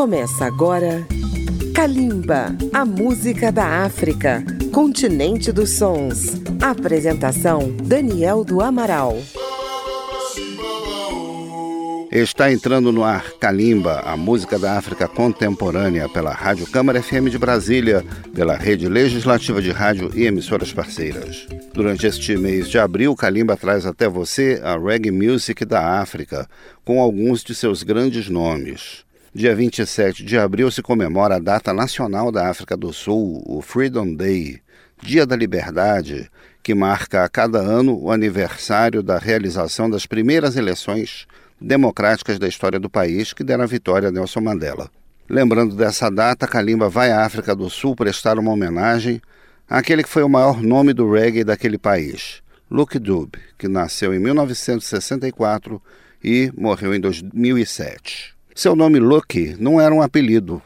Começa agora Kalimba, a música da África, continente dos sons. Apresentação Daniel do Amaral. Está entrando no ar Kalimba, a música da África contemporânea, pela Rádio Câmara FM de Brasília, pela Rede Legislativa de Rádio e emissoras parceiras. Durante este mês de abril, Kalimba traz até você a reggae music da África, com alguns de seus grandes nomes. Dia 27 de abril se comemora a data nacional da África do Sul, o Freedom Day, Dia da Liberdade, que marca a cada ano o aniversário da realização das primeiras eleições democráticas da história do país que deram a vitória a Nelson Mandela. Lembrando dessa data, Kalimba vai à África do Sul prestar uma homenagem àquele que foi o maior nome do reggae daquele país, Luke Dube, que nasceu em 1964 e morreu em 2007. Seu nome Luke não era um apelido.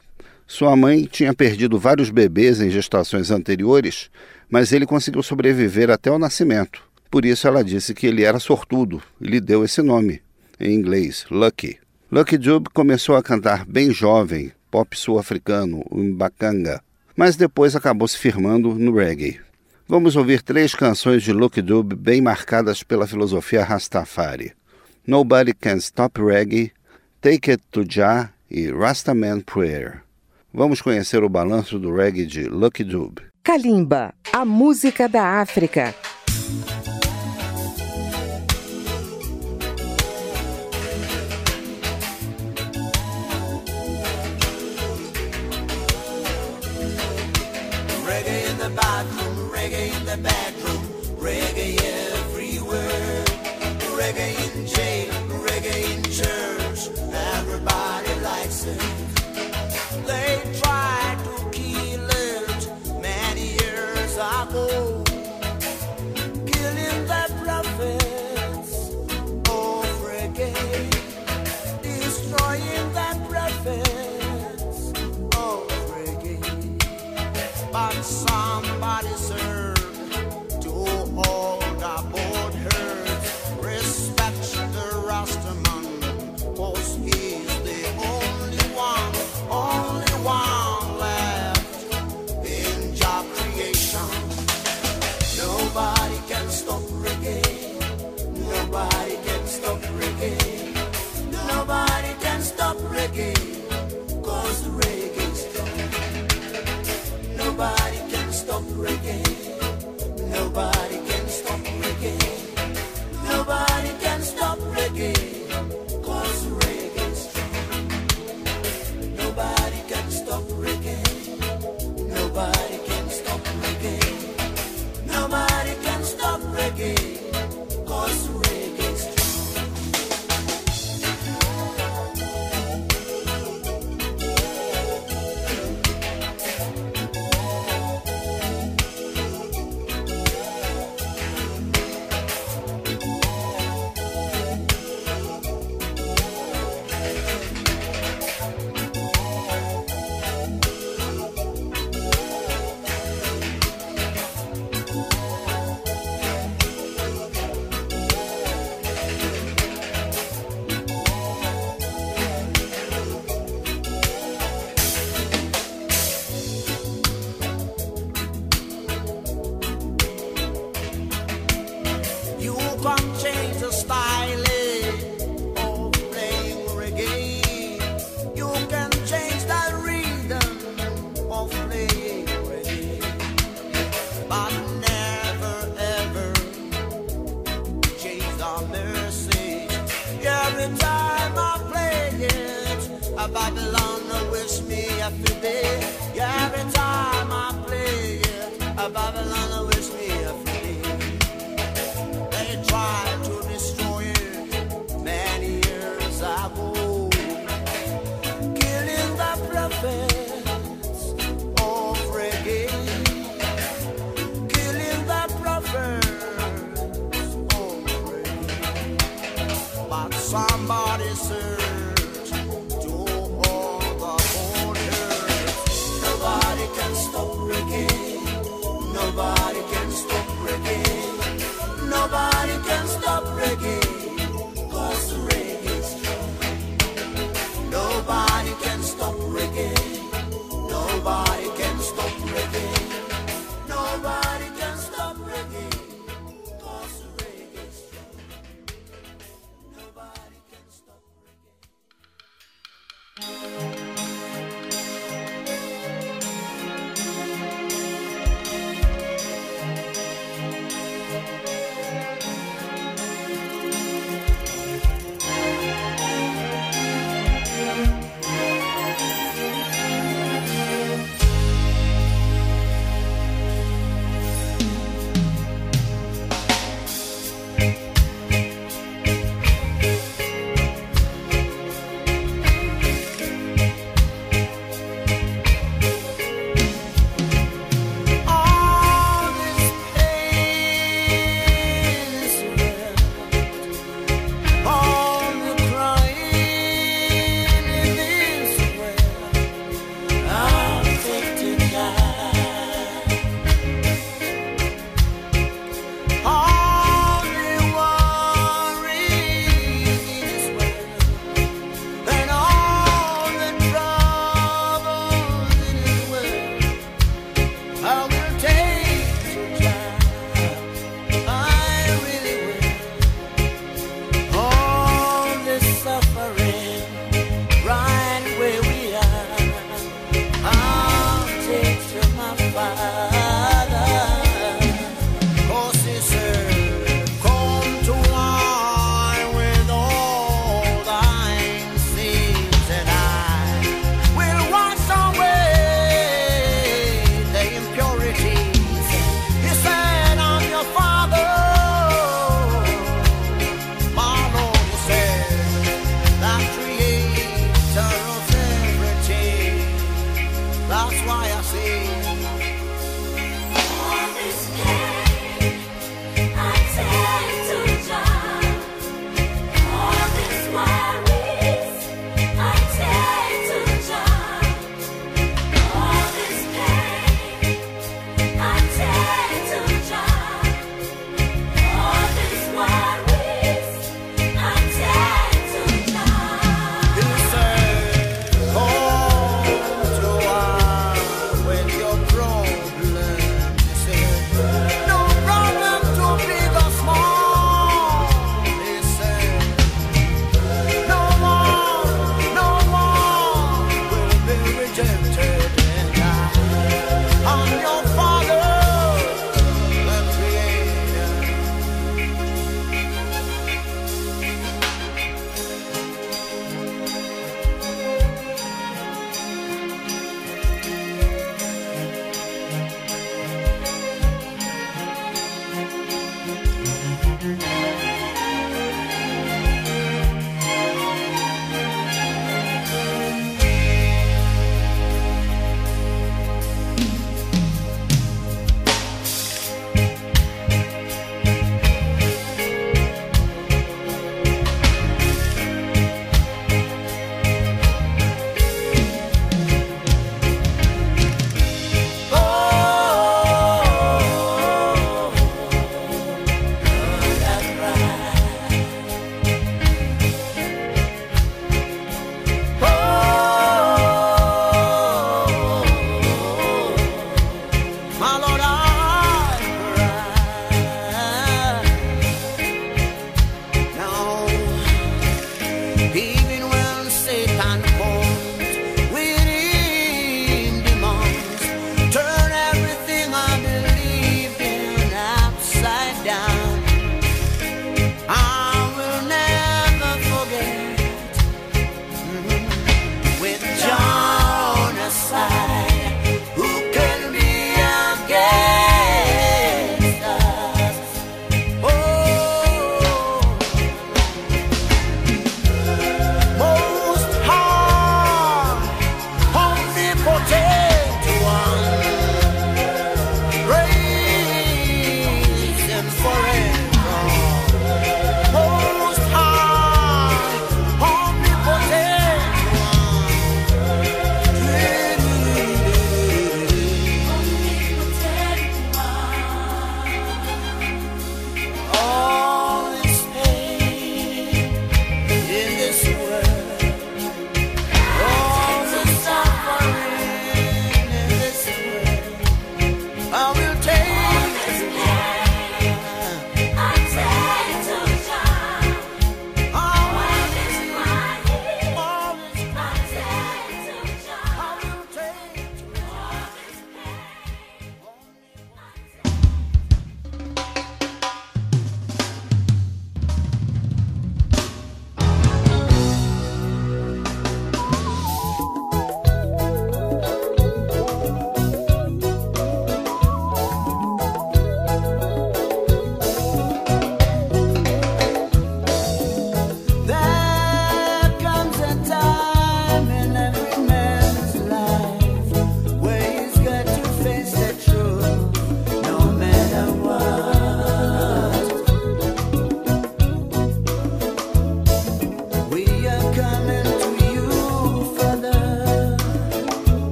Sua mãe tinha perdido vários bebês em gestações anteriores, mas ele conseguiu sobreviver até o nascimento. Por isso ela disse que ele era sortudo e lhe deu esse nome, em inglês, Lucky. Lucky Dube começou a cantar bem jovem, pop sul-africano, o Mbakanga, mas depois acabou se firmando no reggae. Vamos ouvir três canções de Lucky Dube bem marcadas pela filosofia Rastafari. Nobody Can Stop Reggae, Take It to Jah e Rastaman Prayer. Vamos conhecer o balanço do reggae de Lucky Dube. Kalimba, a música da África. Nobody can stop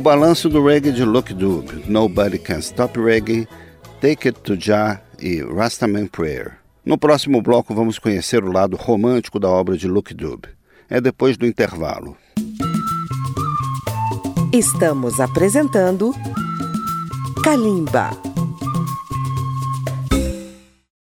balanço do reggae de Luke Dube, Nobody Can Stop Reggae, Take It to Jah e Rastaman Prayer. No próximo bloco vamos conhecer o lado romântico da obra de Luke Dube. É depois do intervalo. Estamos apresentando Kalimba.